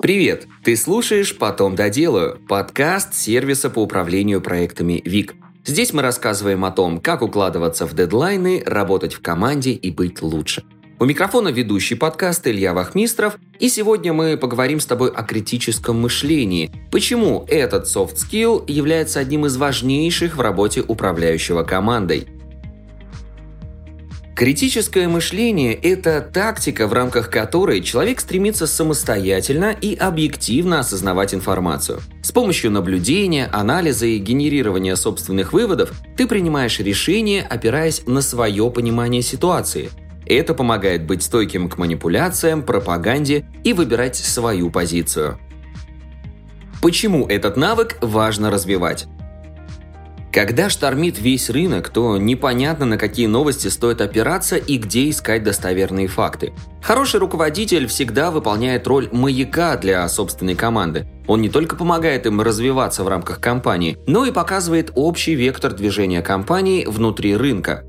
Привет! Ты слушаешь «Потом доделаю» – подкаст сервиса по управлению проектами ВИК. Здесь мы рассказываем о том, как укладываться в дедлайны, работать в команде и быть лучше. У микрофона ведущий подкаст Илья Вахмистров, и сегодня мы поговорим с тобой о критическом мышлении. Почему этот skill является одним из важнейших в работе управляющего командой – Критическое мышление – это тактика, в рамках которой человек стремится самостоятельно и объективно осознавать информацию. С помощью наблюдения, анализа и генерирования собственных выводов ты принимаешь решения, опираясь на свое понимание ситуации. Это помогает быть стойким к манипуляциям, пропаганде и выбирать свою позицию. Почему этот навык важно развивать? Когда штормит весь рынок, то непонятно, на какие новости стоит опираться и где искать достоверные факты. Хороший руководитель всегда выполняет роль маяка для собственной команды. Он не только помогает им развиваться в рамках компании, но и показывает общий вектор движения компании внутри рынка.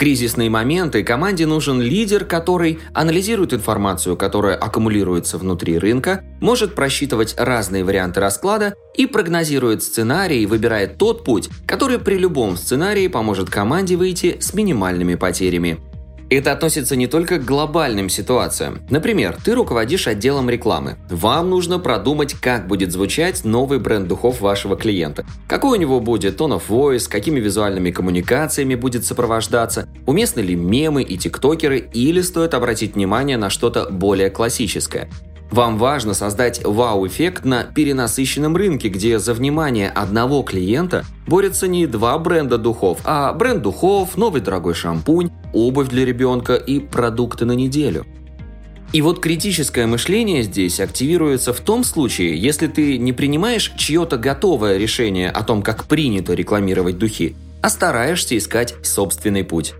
Кризисные моменты команде нужен лидер, который анализирует информацию, которая аккумулируется внутри рынка, может просчитывать разные варианты расклада и прогнозирует сценарий и выбирает тот путь, который при любом сценарии поможет команде выйти с минимальными потерями. Это относится не только к глобальным ситуациям. Например, ты руководишь отделом рекламы. Вам нужно продумать, как будет звучать новый бренд духов вашего клиента. Какой у него будет tone of voice, какими визуальными коммуникациями будет сопровождаться, уместны ли мемы и тиктокеры или стоит обратить внимание на что-то более классическое. Вам важно создать вау-эффект на перенасыщенном рынке, где за внимание одного клиента борются не два бренда духов, а бренд духов, новый дорогой шампунь, обувь для ребенка и продукты на неделю. И вот критическое мышление здесь активируется в том случае, если ты не принимаешь чье-то готовое решение о том, как принято рекламировать духи, а стараешься искать собственный путь.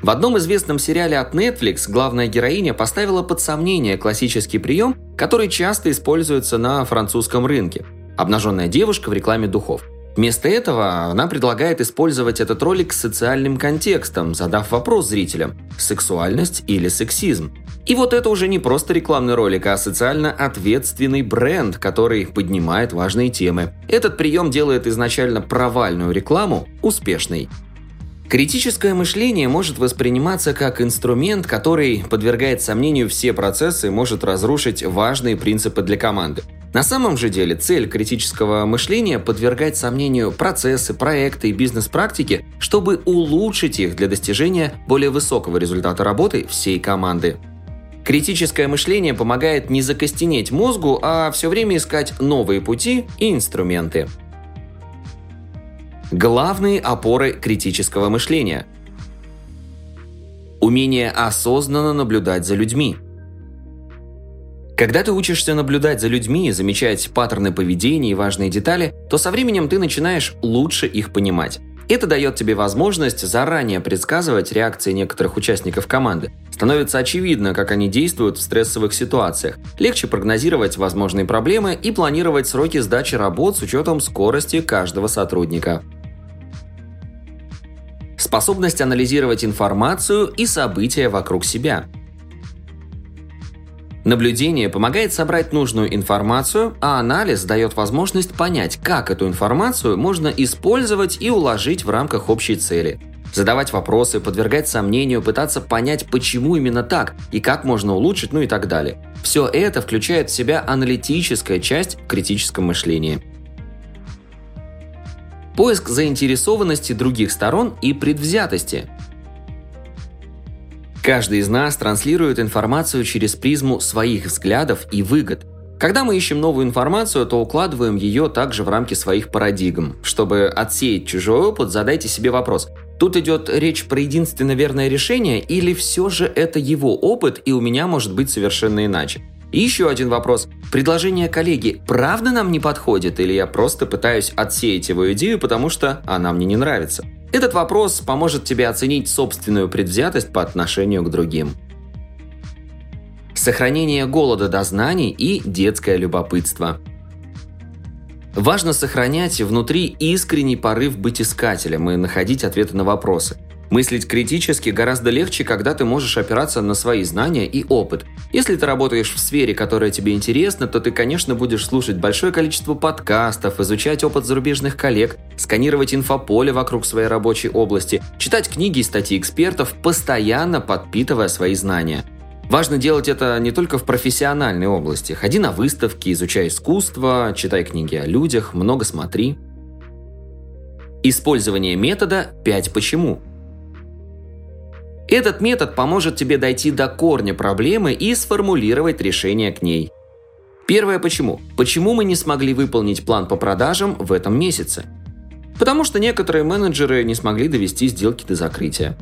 В одном известном сериале от Netflix главная героиня поставила под сомнение классический прием, который часто используется на французском рынке – обнаженная девушка в рекламе духов. Вместо этого она предлагает использовать этот ролик с социальным контекстом, задав вопрос зрителям – сексуальность или сексизм. И вот это уже не просто рекламный ролик, а социально ответственный бренд, который поднимает важные темы. Этот прием делает изначально провальную рекламу успешной. Критическое мышление может восприниматься как инструмент, который подвергает сомнению все процессы и может разрушить важные принципы для команды. На самом же деле цель критического мышления – подвергать сомнению процессы, проекты и бизнес-практики, чтобы улучшить их для достижения более высокого результата работы всей команды. Критическое мышление помогает не закостенеть мозгу, а все время искать новые пути и инструменты. Главные опоры критического мышления. Умение осознанно наблюдать за людьми. Когда ты учишься наблюдать за людьми, замечать паттерны поведения и важные детали, то со временем ты начинаешь лучше их понимать. Это дает тебе возможность заранее предсказывать реакции некоторых участников команды. Становится очевидно, как они действуют в стрессовых ситуациях. Легче прогнозировать возможные проблемы и планировать сроки сдачи работ с учетом скорости каждого сотрудника способность анализировать информацию и события вокруг себя. Наблюдение помогает собрать нужную информацию, а анализ дает возможность понять, как эту информацию можно использовать и уложить в рамках общей цели. Задавать вопросы, подвергать сомнению, пытаться понять, почему именно так и как можно улучшить, ну и так далее. Все это включает в себя аналитическая часть в критическом мышлении поиск заинтересованности других сторон и предвзятости. Каждый из нас транслирует информацию через призму своих взглядов и выгод. Когда мы ищем новую информацию, то укладываем ее также в рамки своих парадигм. Чтобы отсеять чужой опыт, задайте себе вопрос. Тут идет речь про единственно верное решение или все же это его опыт и у меня может быть совершенно иначе? И еще один вопрос. Предложение коллеги правда нам не подходит или я просто пытаюсь отсеять его идею, потому что она мне не нравится? Этот вопрос поможет тебе оценить собственную предвзятость по отношению к другим. Сохранение голода до знаний и детское любопытство. Важно сохранять внутри искренний порыв быть искателем и находить ответы на вопросы. Мыслить критически гораздо легче, когда ты можешь опираться на свои знания и опыт. Если ты работаешь в сфере, которая тебе интересна, то ты, конечно, будешь слушать большое количество подкастов, изучать опыт зарубежных коллег, сканировать инфополе вокруг своей рабочей области, читать книги и статьи экспертов, постоянно подпитывая свои знания. Важно делать это не только в профессиональной области. Ходи на выставки, изучай искусство, читай книги о людях, много смотри. Использование метода «5 почему». Этот метод поможет тебе дойти до корня проблемы и сформулировать решение к ней. Первое почему. Почему мы не смогли выполнить план по продажам в этом месяце? Потому что некоторые менеджеры не смогли довести сделки до закрытия.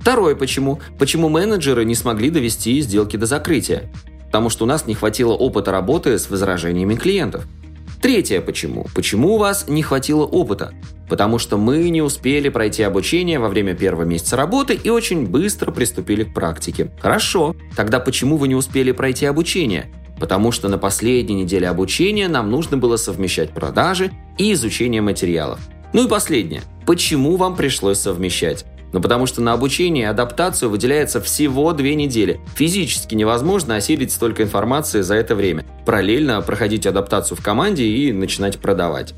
Второе почему. Почему менеджеры не смогли довести сделки до закрытия? Потому что у нас не хватило опыта работы с возражениями клиентов. Третье почему. Почему у вас не хватило опыта? Потому что мы не успели пройти обучение во время первого месяца работы и очень быстро приступили к практике. Хорошо. Тогда почему вы не успели пройти обучение? Потому что на последней неделе обучения нам нужно было совмещать продажи и изучение материалов. Ну и последнее. Почему вам пришлось совмещать? Ну потому что на обучение и адаптацию выделяется всего две недели. Физически невозможно осилить столько информации за это время. Параллельно проходить адаптацию в команде и начинать продавать.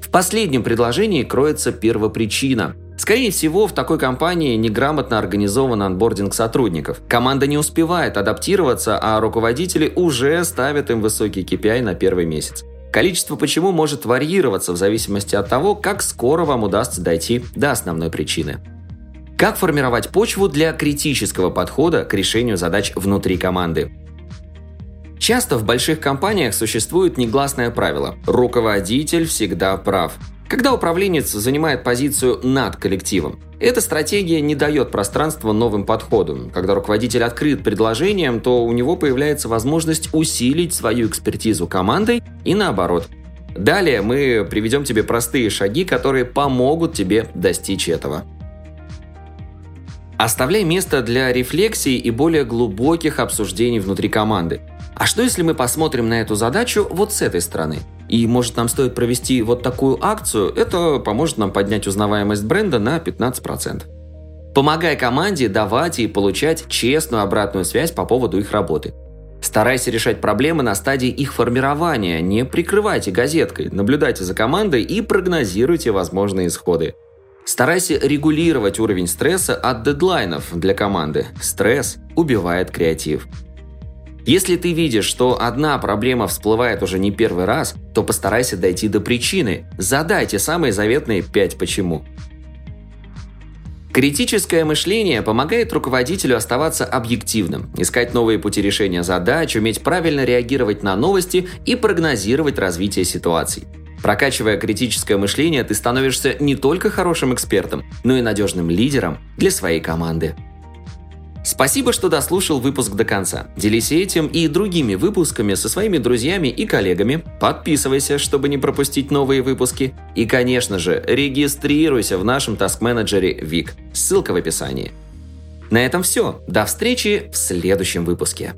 В последнем предложении кроется первопричина. Скорее всего, в такой компании неграмотно организован анбординг сотрудников. Команда не успевает адаптироваться, а руководители уже ставят им высокий KPI на первый месяц. Количество почему может варьироваться в зависимости от того, как скоро вам удастся дойти до основной причины. Как формировать почву для критического подхода к решению задач внутри команды? Часто в больших компаниях существует негласное правило – руководитель всегда прав. Когда управленец занимает позицию над коллективом, эта стратегия не дает пространства новым подходам. Когда руководитель открыт предложением, то у него появляется возможность усилить свою экспертизу командой и наоборот. Далее мы приведем тебе простые шаги, которые помогут тебе достичь этого. Оставляй место для рефлексии и более глубоких обсуждений внутри команды. А что если мы посмотрим на эту задачу вот с этой стороны? И может нам стоит провести вот такую акцию, это поможет нам поднять узнаваемость бренда на 15%. Помогай команде давать и получать честную обратную связь по поводу их работы. Старайся решать проблемы на стадии их формирования, не прикрывайте газеткой, наблюдайте за командой и прогнозируйте возможные исходы. Старайся регулировать уровень стресса от дедлайнов для команды. Стресс убивает креатив. Если ты видишь, что одна проблема всплывает уже не первый раз, то постарайся дойти до причины. Задай те самые заветные 5 почему. Критическое мышление помогает руководителю оставаться объективным, искать новые пути решения задач, уметь правильно реагировать на новости и прогнозировать развитие ситуаций. Прокачивая критическое мышление, ты становишься не только хорошим экспертом, но и надежным лидером для своей команды. Спасибо, что дослушал выпуск до конца. Делись этим и другими выпусками со своими друзьями и коллегами. Подписывайся, чтобы не пропустить новые выпуски. И, конечно же, регистрируйся в нашем таск-менеджере ВИК. Ссылка в описании. На этом все. До встречи в следующем выпуске.